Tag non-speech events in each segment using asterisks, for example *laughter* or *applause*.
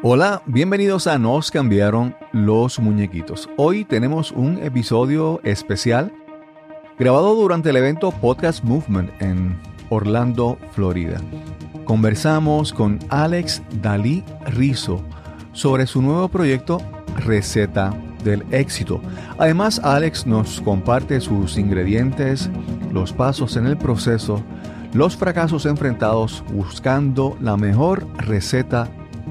Hola, bienvenidos a Nos cambiaron los muñequitos. Hoy tenemos un episodio especial grabado durante el evento Podcast Movement en Orlando, Florida. Conversamos con Alex Dalí Rizo sobre su nuevo proyecto Receta del Éxito. Además, Alex nos comparte sus ingredientes, los pasos en el proceso, los fracasos enfrentados buscando la mejor receta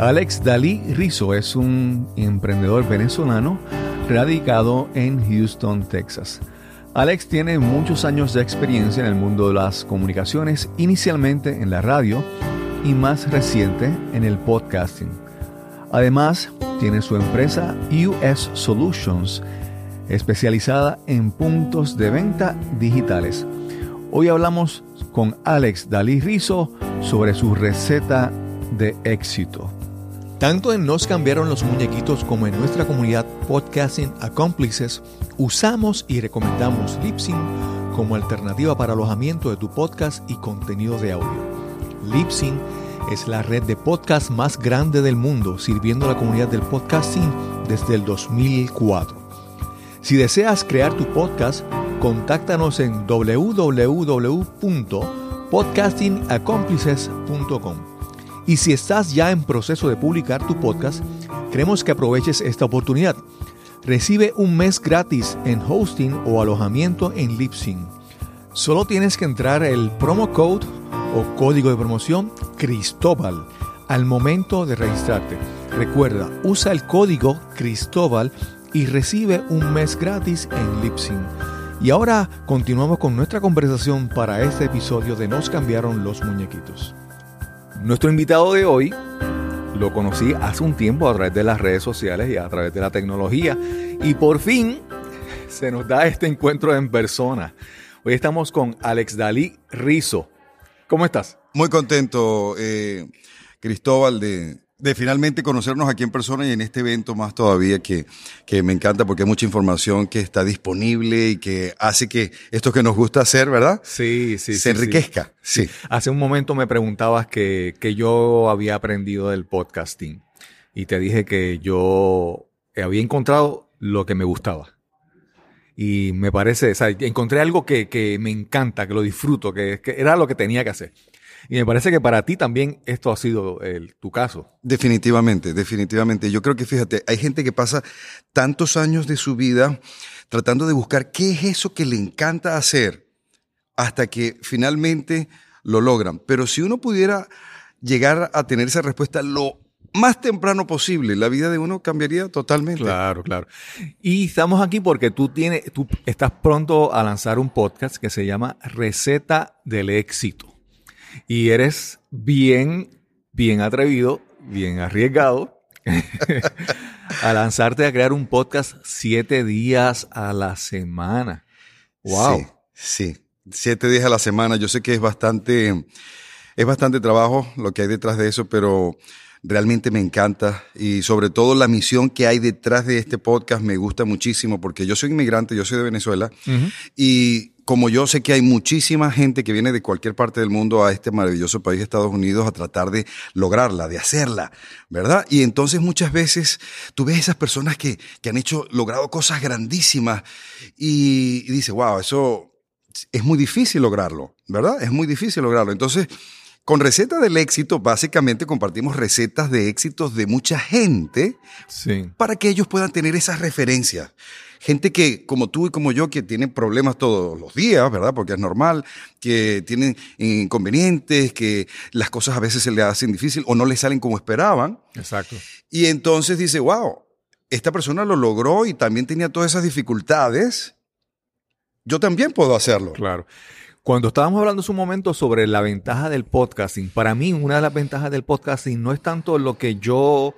Alex Dalí Rizo es un emprendedor venezolano radicado en Houston, Texas. Alex tiene muchos años de experiencia en el mundo de las comunicaciones, inicialmente en la radio y más reciente en el podcasting. Además, tiene su empresa US Solutions, especializada en puntos de venta digitales. Hoy hablamos con Alex Dalí Rizo sobre su receta de éxito. Tanto en Nos cambiaron los muñequitos como en nuestra comunidad Podcasting Accomplices, usamos y recomendamos Lipsync como alternativa para alojamiento de tu podcast y contenido de audio. Lipsync es la red de podcast más grande del mundo, sirviendo a la comunidad del podcasting desde el 2004. Si deseas crear tu podcast, contáctanos en www.podcastingaccomplices.com. Y si estás ya en proceso de publicar tu podcast, queremos que aproveches esta oportunidad. Recibe un mes gratis en hosting o alojamiento en Lipsync. Solo tienes que entrar el promo code o código de promoción Cristóbal al momento de registrarte. Recuerda, usa el código Cristóbal y recibe un mes gratis en Lipsync. Y ahora continuamos con nuestra conversación para este episodio de Nos cambiaron los muñequitos. Nuestro invitado de hoy lo conocí hace un tiempo a través de las redes sociales y a través de la tecnología y por fin se nos da este encuentro en persona. Hoy estamos con Alex Dalí Rizo. ¿Cómo estás? Muy contento, eh, Cristóbal, de, de finalmente conocernos aquí en persona y en este evento más todavía que, que me encanta porque hay mucha información que está disponible y que hace que esto que nos gusta hacer, ¿verdad? Sí, sí. Se enriquezca. Sí. Hace un momento me preguntabas que, que yo había aprendido del podcasting y te dije que yo había encontrado lo que me gustaba. Y me parece, o sea, encontré algo que, que me encanta, que lo disfruto, que, que era lo que tenía que hacer. Y me parece que para ti también esto ha sido el, tu caso. Definitivamente, definitivamente. Yo creo que fíjate, hay gente que pasa tantos años de su vida tratando de buscar qué es eso que le encanta hacer hasta que finalmente lo logran. Pero si uno pudiera llegar a tener esa respuesta lo más temprano posible, la vida de uno cambiaría totalmente. Claro, claro. Y estamos aquí porque tú tienes, tú estás pronto a lanzar un podcast que se llama Receta del Éxito. Y eres bien, bien atrevido, bien arriesgado *laughs* a lanzarte a crear un podcast siete días a la semana. Wow. Sí, sí, siete días a la semana. Yo sé que es bastante, es bastante trabajo lo que hay detrás de eso, pero realmente me encanta y sobre todo la misión que hay detrás de este podcast me gusta muchísimo porque yo soy inmigrante, yo soy de Venezuela uh -huh. y como yo sé que hay muchísima gente que viene de cualquier parte del mundo a este maravilloso país, Estados Unidos, a tratar de lograrla, de hacerla, ¿verdad? Y entonces muchas veces tú ves esas personas que, que han hecho, logrado cosas grandísimas y, y dices, wow, eso es muy difícil lograrlo, ¿verdad? Es muy difícil lograrlo. Entonces, con Receta del Éxito, básicamente compartimos recetas de éxitos de mucha gente sí. para que ellos puedan tener esas referencias. Gente que, como tú y como yo, que tienen problemas todos los días, ¿verdad? Porque es normal, que tienen inconvenientes, que las cosas a veces se les hacen difícil o no les salen como esperaban. Exacto. Y entonces dice, wow, esta persona lo logró y también tenía todas esas dificultades. Yo también puedo hacerlo. Claro. Cuando estábamos hablando hace un momento sobre la ventaja del podcasting, para mí una de las ventajas del podcasting no es tanto lo que yo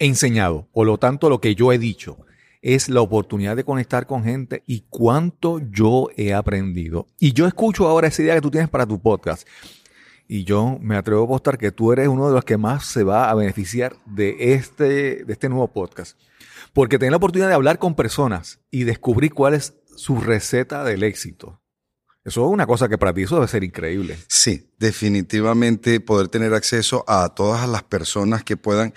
enseñado, o lo tanto lo que yo he dicho, es la oportunidad de conectar con gente y cuánto yo he aprendido. Y yo escucho ahora esa idea que tú tienes para tu podcast. Y yo me atrevo a apostar que tú eres uno de los que más se va a beneficiar de este, de este nuevo podcast. Porque tener la oportunidad de hablar con personas y descubrir cuál es su receta del éxito. Eso es una cosa que para ti eso debe ser increíble. Sí, definitivamente poder tener acceso a todas las personas que puedan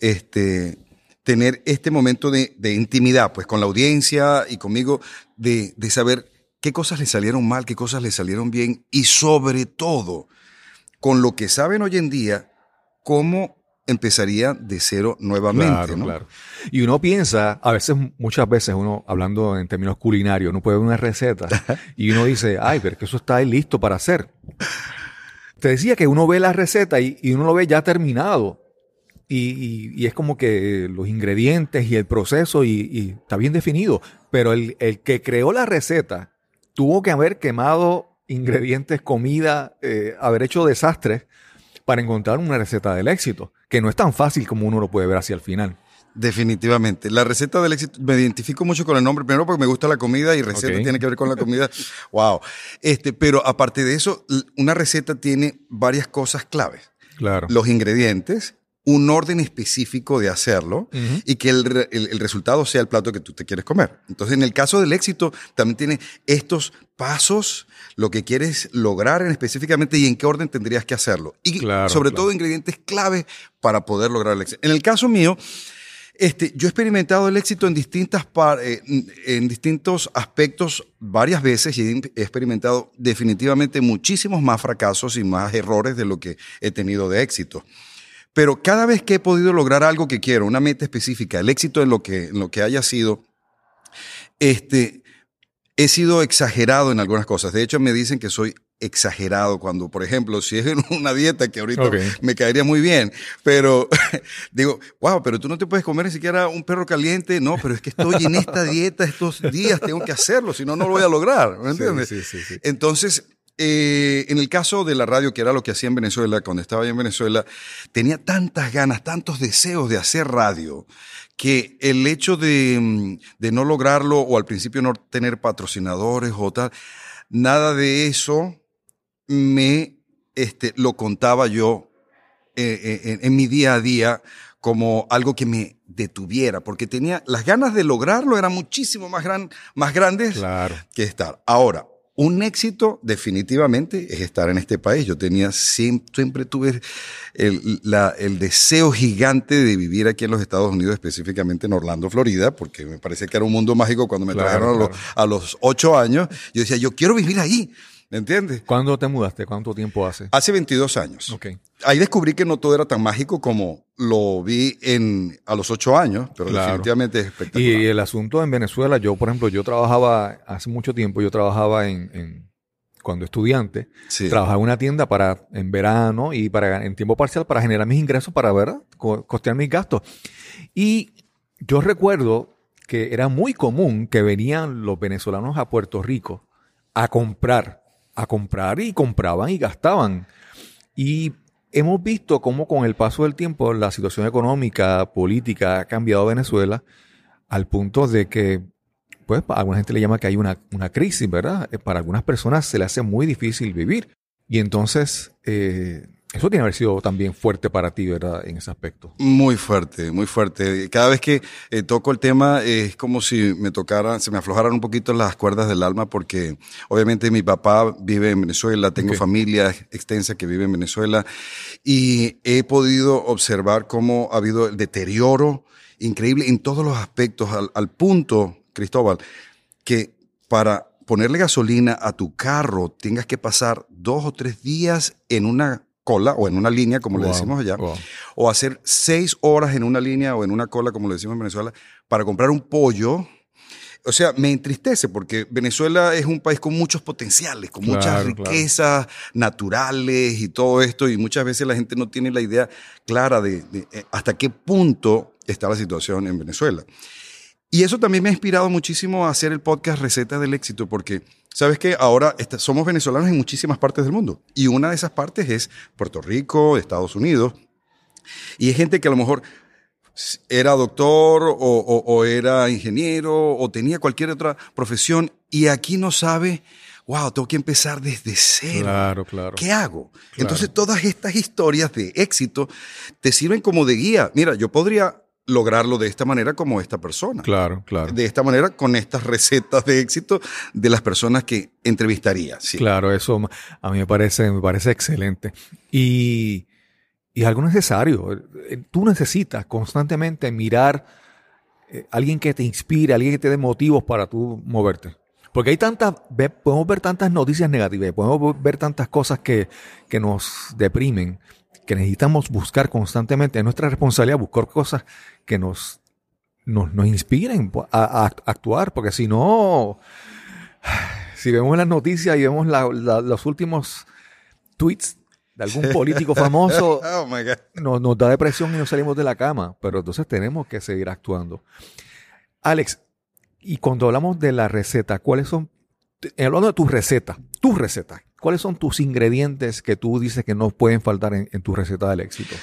este, tener este momento de, intimidad, pues con la audiencia y conmigo, de, de saber qué cosas le salieron mal, qué cosas le salieron bien y sobre todo, con lo que saben hoy en día, cómo empezaría de cero nuevamente. Claro, claro. Y uno piensa, a veces, muchas veces, uno hablando en términos culinarios, uno puede ver una receta *laughs* y uno dice, ay, pero que eso está ahí listo para hacer. Te decía que uno ve la receta y, uno lo ve ya terminado. Y, es como que los ingredientes y el proceso y, está bien definido. Pero el, que creó la receta tuvo que haber quemado ingredientes, comida, eh, haber hecho desastres para encontrar una receta del éxito, que no es tan fácil como uno lo puede ver hacia el final. Definitivamente. La receta del éxito, me identifico mucho con el nombre, primero porque me gusta la comida y receta tiene que ver con la *laughs* comida. wow. Este, pero aparte de eso, una receta tiene varias cosas claves. Claro. Los ingredientes, un orden específico de hacerlo y que el, el, resultado sea el plato que tú te quieres comer. Entonces, en el caso del éxito, también tiene estos pasos, lo que quieres lograr en específicamente y en qué orden tendrías que hacerlo. Y sobre todo ingredientes clave para poder lograr el éxito. En el caso mío, este, yo he experimentado el éxito en, distintas eh, en distintos aspectos varias veces y he experimentado definitivamente muchísimos más fracasos y más errores de lo que he tenido de éxito. Pero cada vez que he podido lograr algo que quiero, una meta específica, el éxito en lo que, en lo que haya sido, este, he sido exagerado en algunas cosas. De hecho, me dicen que soy exagerado cuando, por ejemplo, si es en *laughs* una dieta que ahorita me caería muy bien, pero *laughs* digo, wow, pero tú no te puedes comer ni siquiera un perro caliente. No, pero es que estoy en esta *laughs* dieta estos días, tengo que hacerlo, si no, no lo voy a lograr. ¿Me entiendes? Sí, sí, sí, Entonces, eh, en el caso de la radio, que era lo que hacía en Venezuela, cuando estaba ahí en Venezuela, tenía tantas ganas, tantos deseos de hacer radio, que el hecho de, mm, de no lograrlo o al principio no tener patrocinadores o tal, nada de eso me este, lo contaba yo eh, eh, en, mi día a día como algo que me detuviera, porque tenía las ganas de lograrlo eran muchísimo más, gran, más grandes que estar. Ahora, un éxito definitivamente es estar en este país. Yo tenía siempre, siempre tuve el, el, deseo gigante de vivir aquí en los Estados Unidos, específicamente en Orlando, Florida, porque me parecía que era un mundo mágico cuando me trajeron a, los, a los ocho años. Yo decía, yo quiero vivir ahí. ¿Me entiendes? ¿Cuándo te mudaste? ¿Cuánto tiempo hace? Hace 22 años. Okay. Ahí descubrí que no todo era tan mágico como lo vi en, a los 8 años, pero definitivamente es espectacular. Y el asunto en Venezuela, yo, por ejemplo, yo trabajaba, hace mucho tiempo, yo trabajaba en, en cuando estudiante, trabajaba en una tienda para, en verano y para, en tiempo parcial para generar mis ingresos para, ver, costear mis gastos. Y yo recuerdo que era muy común que venían los venezolanos a Puerto Rico a comprar a comprar y compraban y gastaban. Y hemos visto cómo con el paso del tiempo la situación económica, política ha cambiado Venezuela al punto de que, pues, alguna gente le llama que hay una, una crisis, ¿verdad? Eh, para algunas personas se le hace muy difícil vivir. Y entonces, eh, eso tiene que haber sido también fuerte para ti, ¿verdad? En ese aspecto. Muy fuerte, muy fuerte. Cada vez que eh, toco el tema es como si me tocaran, se me aflojaran un poquito las cuerdas del alma porque obviamente mi papá vive en Venezuela, tengo familia extensa que vive en Venezuela y he podido observar cómo ha habido el deterioro increíble en todos los aspectos al, al punto, Cristóbal, que para ponerle gasolina a tu carro tengas que pasar dos o tres días en una cola o en una línea, como le decimos allá, o hacer seis horas en una línea o en una cola, como le decimos en Venezuela, para comprar un pollo. O sea, me entristece porque Venezuela es un país con muchos potenciales, con muchas riquezas naturales y todo esto, y muchas veces la gente no tiene la idea clara de, eh, hasta qué punto está la situación en Venezuela. Y eso también me ha inspirado muchísimo a hacer el podcast Receta del Éxito, porque sabes que ahora somos venezolanos en muchísimas partes del mundo. Y una de esas partes es Puerto Rico, Estados Unidos. Y hay gente que a lo mejor era doctor o, o, era ingeniero o tenía cualquier otra profesión y aquí no sabe, wow, tengo que empezar desde cero. Claro, claro. ¿Qué hago? Entonces todas estas historias de éxito te sirven como de guía. Mira, yo podría lograrlo de esta manera como esta persona. Claro, claro. De esta manera con estas recetas de éxito de las personas que entrevistaría. Claro, eso a mí me parece, me parece excelente. Y, y algo necesario. Eh, tú necesitas constantemente mirar eh, alguien que te inspire, alguien que te dé motivos para tú moverte. Porque hay tantas, podemos ver tantas noticias negativas, podemos ver tantas cosas que, que nos deprimen que necesitamos buscar constantemente. Es nuestra responsabilidad buscar cosas que nos, nos, inspiren a, actuar, porque si no, si vemos las noticias y vemos los últimos tweets de algún político famoso, *laughs* oh nos, nos da depresión y nos salimos de la cama, pero entonces tenemos que seguir actuando. Alex, y cuando hablamos de la receta, ¿cuáles son, hablando de tu receta, tu receta, ¿Cuáles son tus ingredientes que tú dices que no pueden faltar en, tu receta del éxito?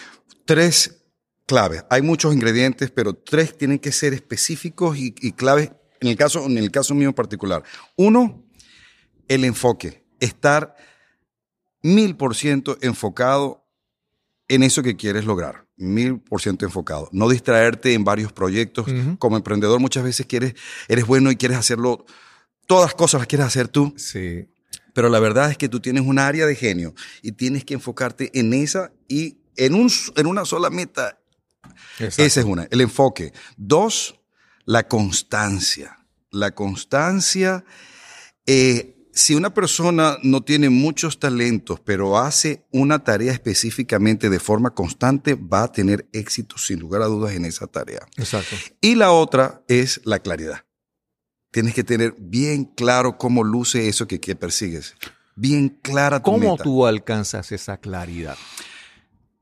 Tres claves. Hay muchos ingredientes, pero tres tienen que ser específicos y, claves en el, caso, en el caso mío en particular. Uno, el enfoque. Estar mil por ciento enfocado en eso que quieres lograr. Mil por ciento enfocado. No distraerte en varios proyectos. Como emprendedor muchas veces quieres, eres bueno y quieres hacerlo, todas las cosas las quieres hacer tú. Sí. Pero la verdad es que tú tienes un área de genio y tienes que enfocarte en esa y en, un, en una sola meta. Esa es una, el enfoque. Dos, la constancia. La constancia, eh, si una persona no tiene muchos talentos, pero hace una tarea específicamente de forma constante, va a tener éxito sin lugar a dudas en esa tarea. Exacto. Y la otra es la claridad. Tienes que tener bien claro cómo luce eso que, persigues. Bien clara tu ¿Cómo tú alcanzas esa claridad?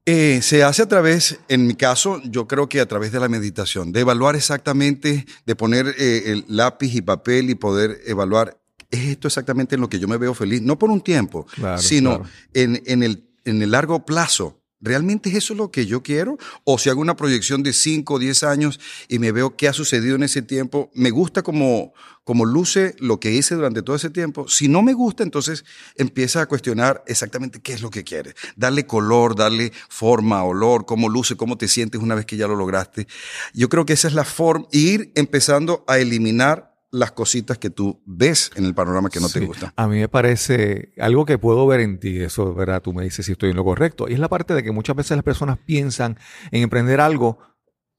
Eh, se hace a través, en mi caso, yo creo que a través de la meditación, de evaluar exactamente, de poner eh, el lápiz y papel y poder evaluar, ¿es esto exactamente en lo que yo me veo feliz? No por un tiempo, sino En, en, el, en el largo plazo. ¿Realmente es eso lo que yo quiero? O si hago una proyección de 5 o 10 años y me veo qué ha sucedido en ese tiempo, me gusta como, como luce lo que hice durante todo ese tiempo. Si no me gusta, entonces empieza a cuestionar exactamente qué es lo que quieres. Darle color, darle forma, olor, cómo luce, cómo te sientes una vez que ya lo lograste. Yo creo que esa es la forma, ir empezando a eliminar las cositas que tú ves en el panorama que no te gustan. A mí me parece algo que puedo ver en ti, eso, ¿verdad? Tú me dices si estoy en lo correcto. Y es la parte de que muchas veces las personas piensan en emprender algo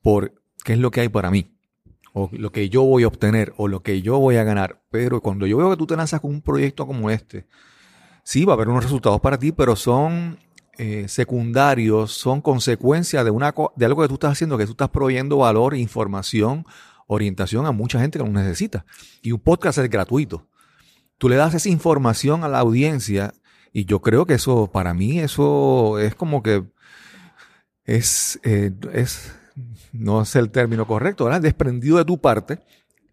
por qué es lo que hay para mí, o lo que yo voy a obtener, o lo que yo voy a ganar. Pero cuando yo veo que tú te lanzas con un proyecto como este, sí va a haber unos resultados para ti, pero son eh, secundarios, son consecuencia de, una, de algo que tú estás haciendo, que tú estás proveyendo valor, información, orientación a mucha gente que lo necesita. Y un podcast es gratuito. Tú le das esa información a la audiencia y yo creo que eso, para mí, eso es como que es, eh, es no es el término correcto, ¿verdad? Desprendido de tu parte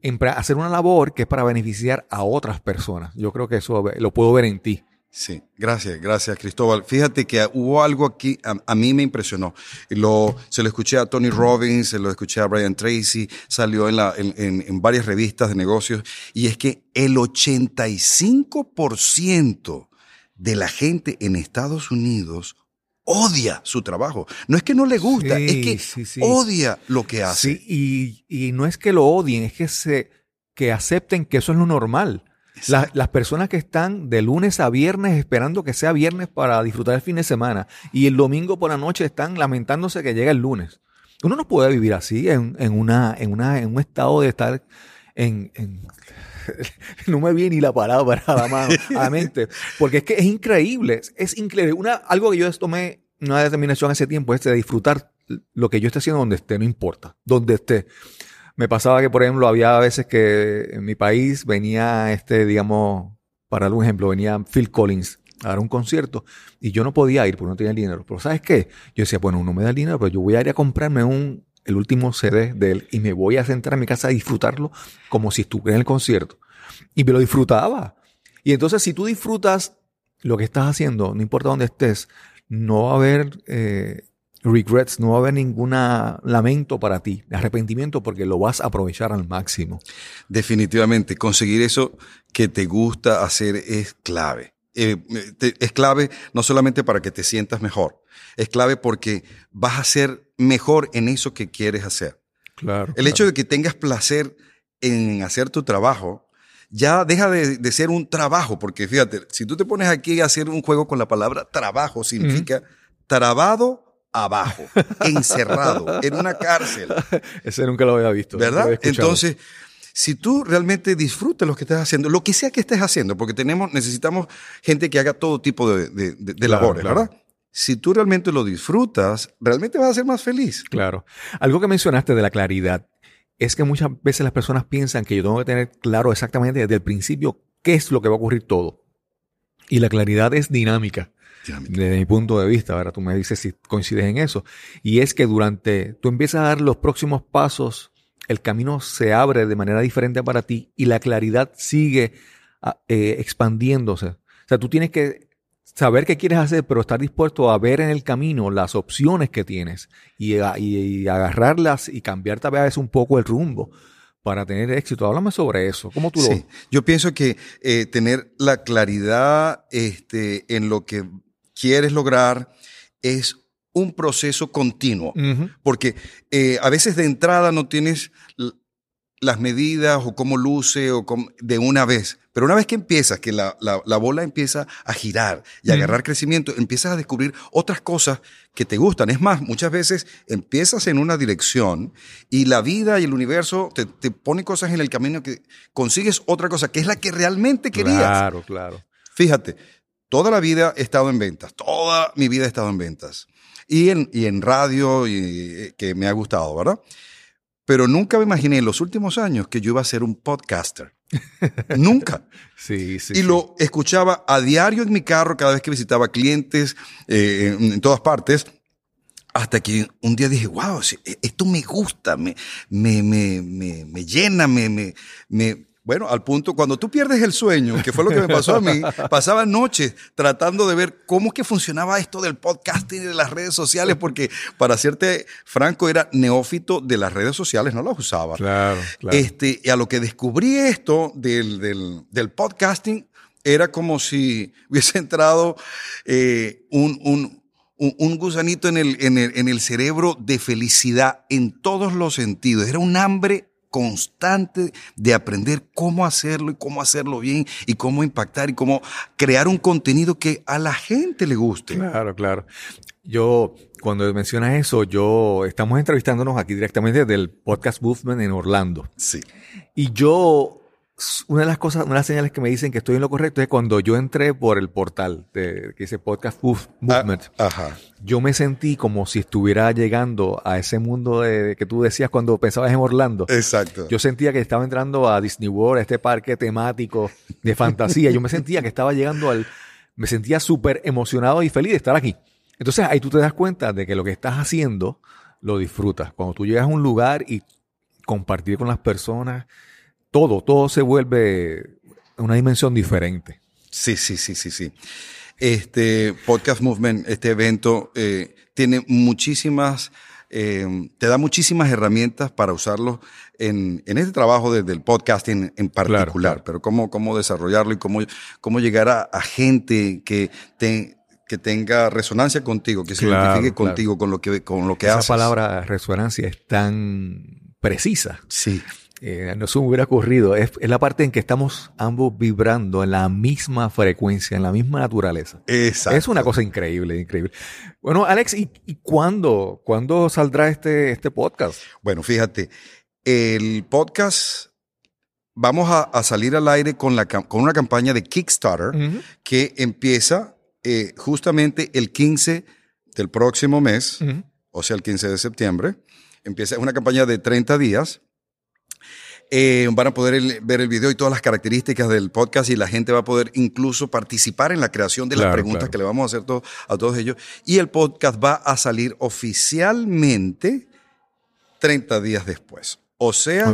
en hacer una labor que es para beneficiar a otras personas. Yo creo que eso lo puedo ver en ti. Sí, gracias, gracias Cristóbal. Fíjate que hubo algo aquí, a, mí me impresionó. Lo, se lo escuché a Tony Robbins, se lo escuché a Brian Tracy, salió en, la, en, en varias revistas de negocios, y es que el 85% de la gente en Estados Unidos odia su trabajo. No es que no le gusta, es que odia lo que hace. Sí, y, y, no es que lo odien, es que, se, que acepten que eso es lo normal las personas que están de lunes a viernes esperando que sea viernes para disfrutar el fin de semana y el domingo por la noche están lamentándose que llega el lunes. Uno no puede vivir así en, una, en, una, en un estado de estar en, *laughs* no me viene ni la palabra a la mano, a la mente, porque es que es increíble, es increíble. Una, algo que yo tomé una determinación hace tiempo es de disfrutar lo que yo esté haciendo donde esté, no importa, donde esté. Me pasaba que, por ejemplo, había veces que en mi país venía este, digamos, para algún ejemplo, venía Phil Collins a dar un concierto y yo no podía ir porque no tenía el dinero. Pero ¿sabes qué? Yo decía, bueno, no me da el dinero, pero yo voy a ir a comprarme un, el último CD de él y me voy a sentar en mi casa a disfrutarlo como si estuviera en el concierto. Y me lo disfrutaba. Y entonces, si tú disfrutas lo que estás haciendo, no importa dónde estés, no va a haber eh, regrets, no va a haber ningún lamento para ti, arrepentimiento, porque lo vas a aprovechar al máximo. Definitivamente, conseguir eso que te gusta hacer es clave. Eh, es clave no solamente para que te sientas mejor, es clave porque vas a ser mejor en eso que quieres hacer. Claro. El hecho de que tengas placer en hacer tu trabajo ya deja de, ser un trabajo, porque fíjate, si tú te pones aquí a hacer un juego con la palabra trabajo, significa trabado abajo, encerrado, en una cárcel. *laughs* Ese nunca lo había visto. ¿Verdad? Entonces, si tú realmente disfrutas lo que estás haciendo, lo que sea que estés haciendo, porque tenemos, necesitamos gente que haga todo tipo de, labores, ¿verdad? Si tú realmente lo disfrutas, realmente vas a ser más feliz. Claro. Algo que mencionaste de la claridad es que muchas veces las personas piensan que yo tengo que tener claro exactamente desde el principio qué es lo que va a ocurrir todo. Y la claridad es dinámica. Desde mi punto de vista, ahora tú me dices si coincides en eso. Y es que durante, tú empiezas a dar los próximos pasos, el camino se abre de manera diferente para ti y la claridad sigue ah, eh, expandiéndose. O sea, tú tienes que saber qué quieres hacer, pero estar dispuesto a ver en el camino las opciones que tienes y, agarrarlas y cambiar tal vez un poco el rumbo para tener éxito. Háblame sobre eso. ¿Cómo tú sí. Yo pienso que eh, tener la claridad este, en lo que quieres lograr es un proceso continuo, porque eh, a veces de entrada no tienes las medidas o cómo luce o de una vez. Pero una vez que empiezas, que la, bola empieza a girar y a agarrar crecimiento, empiezas a descubrir otras cosas que te gustan. Es más, muchas veces empiezas en una dirección y la vida y el universo te, te pone cosas en el camino que consigues otra cosa que es la que realmente querías. Claro, claro. Fíjate, toda la vida he estado en ventas, toda mi vida he estado en ventas. Y en, y en radio, y, eh, que me ha gustado, ¿verdad? Pero nunca me imaginé en los últimos años que yo iba a ser un podcaster. *laughs* nunca. Sí, sí. Y lo escuchaba a diario en mi carro cada vez que visitaba clientes eh, en, todas partes. Hasta que un día dije, wow, esto me gusta, me, me, me, me, me llena, me, me, bueno, al punto, cuando tú pierdes el sueño, que fue lo que me pasó a mí, *laughs* pasaba noches tratando de ver cómo es que funcionaba esto del podcasting y de las redes sociales, porque para serte franco, era neófito de las redes sociales, no las usaba. Claro, claro. Este, y a lo que descubrí esto del, del, podcasting, era como si hubiese entrado eh, un, un, un, gusanito en el, en, el, en el cerebro de felicidad en todos los sentidos. Era un hambre constante de aprender cómo hacerlo y cómo hacerlo bien y cómo impactar y cómo crear un contenido que a la gente le guste. Claro, claro. Yo, cuando mencionas eso, yo estamos entrevistándonos aquí directamente del podcast Movement en Orlando. Sí. Y yo una de las cosas, una de las señales que me dicen que estoy en lo correcto es cuando yo entré por el portal de, que dice Podcast ah, Movement. ajá. Yo me sentí como si estuviera llegando a ese mundo de, que tú decías cuando pensabas en Orlando. Exacto. Yo sentía que estaba entrando a Disney World, a este parque temático de fantasía. yo me sentía que estaba llegando al. Me sentía súper emocionado y feliz de estar aquí. Entonces ahí tú te das cuenta de que lo que estás haciendo lo disfrutas. Cuando tú llegas a un lugar y compartir con las personas todo, todo se vuelve una dimensión diferente. Sí, sí, sí, sí, sí. Este Podcast Movement, este evento, eh, tiene muchísimas, eh, te da muchísimas herramientas para usarlo en, en este trabajo desde el podcasting en particular, pero cómo, cómo desarrollarlo y cómo, cómo llegar a, gente que te, que tenga resonancia contigo, que se identifique contigo con lo que, con lo que haces. Esa palabra resonancia es tan precisa. Sí. Eh, no se me hubiera ocurrido. Es, la parte en que estamos ambos vibrando en la misma frecuencia, en la misma naturaleza. Exacto. Es una cosa increíble, increíble. Bueno, Alex, ¿y, cuándo, cuándo saldrá este, este podcast? Bueno, fíjate, el podcast vamos a, salir al aire con, la, con una campaña de Kickstarter que empieza eh, justamente el 15 del próximo mes, o sea, el 15 de septiembre. Empieza una campaña de 30 días eh, van a poder ver el video y todas las características del podcast y la gente va a poder incluso participar en la creación de las preguntas que le vamos a hacer a todos ellos. Y el podcast va a salir oficialmente 30 días después. O sea,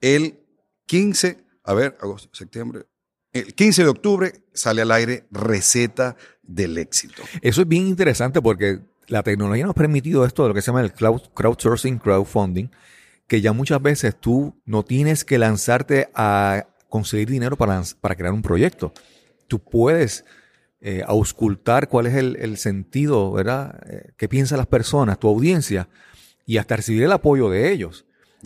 el 15, a ver, agosto, septiembre, el 15 de octubre sale al aire Receta del Éxito. Eso es bien interesante porque la tecnología nos ha permitido esto de lo que se llama el crowdsourcing, crowdfunding, que ya muchas veces tú no tienes que lanzarte a conseguir dinero para, para crear un proyecto. Tú puedes eh, auscultar cuál es el, sentido, ¿verdad? Eh, ¿Qué piensan las personas, tu audiencia, y hasta recibir el apoyo de ellos.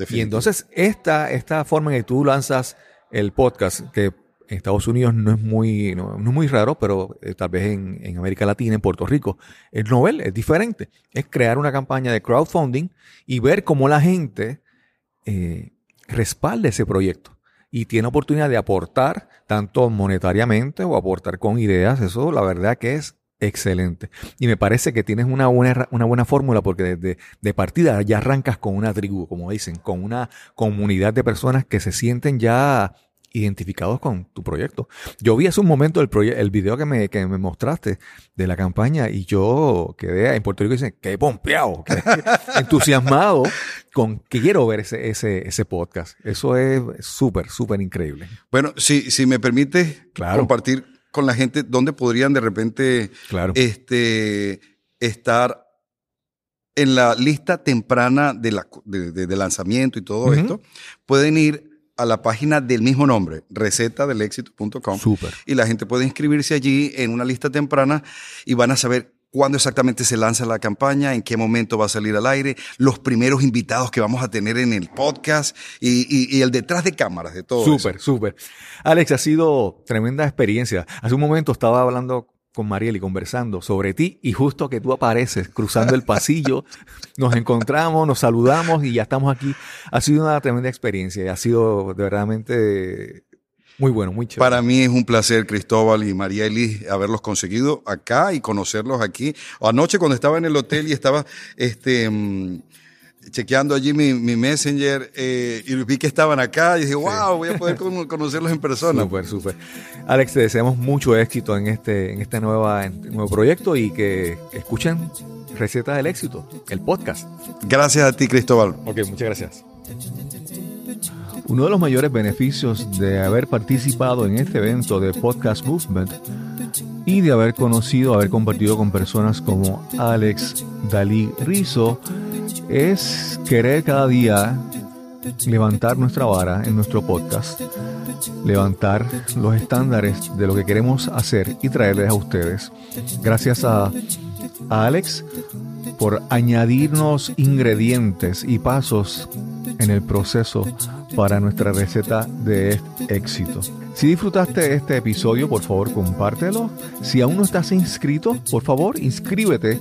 Y entonces esta, esta forma en que tú lanzas el podcast, que en Estados Unidos no es muy, no, es muy raro, pero eh, tal vez en, América Latina, en Puerto Rico, es novel, es diferente. Es crear una campaña de crowdfunding y ver cómo la gente eh, respalda ese proyecto y tiene oportunidad de aportar tanto monetariamente o aportar con ideas. Eso la verdad que es excelente. Y me parece que tienes una buena, una buena fórmula porque desde de partida ya arrancas con una tribu, como dicen, con una comunidad de personas que se sienten ya identificados con tu proyecto. Yo vi hace un momento el, el video que me, que me mostraste de la campaña y yo quedé en Puerto Rico y dicen, qué pompeado, *laughs* entusiasmado con que quiero ver ese, ese, ese podcast. Eso es súper, súper increíble. Bueno, si, si me permite compartir con la gente dónde podrían de repente este, estar en la lista temprana de, la, de, lanzamiento y todo esto, pueden ir a la página del mismo nombre, recetadelexito.com. Súper. Y la gente puede inscribirse allí en una lista temprana y van a saber cuándo exactamente se lanza la campaña, en qué momento va a salir al aire, los primeros invitados que vamos a tener en el podcast y, el detrás de cámaras de todo. Súper, súper. Alex, ha sido tremenda experiencia. Hace un momento estaba hablando con Mariel y conversando sobre ti y justo que tú apareces cruzando el pasillo, *laughs* nos encontramos, nos saludamos y ya estamos aquí. Ha sido una tremenda experiencia y ha sido de verdaderamente muy bueno, muy chévere. Para mí es un placer, Cristóbal y Marieli, haberlos conseguido acá y conocerlos aquí. Anoche cuando estaba en el hotel y estaba este, mm, chequeando allí mi, Messenger eh, y vi que estaban acá y dije, wow, voy a poder conocerlos en persona. Súper, súper. Alex, te deseamos mucho éxito en este, en este nueva, nuevo proyecto y que escuchen Recetas del Éxito, el podcast. Gracias a ti, Cristóbal. Ok, muchas gracias. Uno de los mayores beneficios de haber participado en este evento de Podcast Movement y de haber conocido, haber compartido con personas como Alex Dalí Rizo es querer cada día levantar nuestra vara en nuestro podcast, levantar los estándares de lo que queremos hacer y traerles a ustedes. Gracias a, Alex por añadirnos ingredientes y pasos en el proceso para nuestra receta de éxito. Si disfrutaste este episodio, por favor compártelo. Si aún no estás inscrito, por favor inscríbete